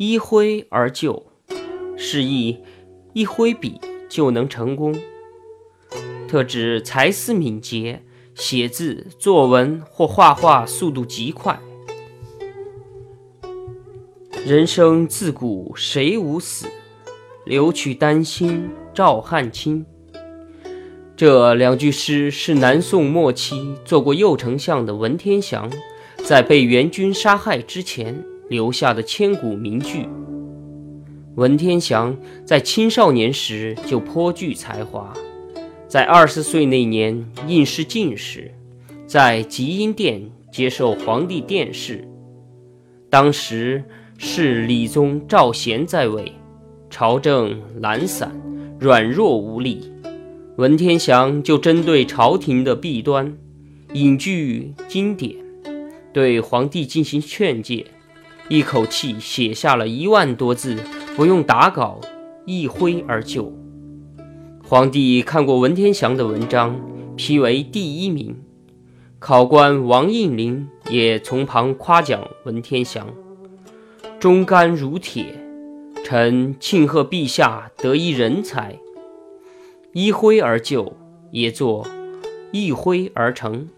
一挥而就，示意一挥笔就能成功，特指才思敏捷，写字、作文或画画速度极快。人生自古谁无死，留取丹心照汗青。这两句诗是南宋末期做过右丞相的文天祥，在被元军杀害之前留下的千古名句。文天祥在青少年时就颇具才华，在二十岁那年应试进士，在集英殿接受皇帝殿试。当时是理宗赵贤在位，朝政懒散，软弱无力。文天祥就针对朝廷的弊端，引据经典，对皇帝进行劝诫，一口气写下了一万多字，不用打稿，一挥而就。皇帝看过文天祥的文章，批为第一名。考官王应麟也从旁夸奖文天祥：“忠肝如铁，臣庆贺陛下得一人才。”一挥而就，也作一挥而成。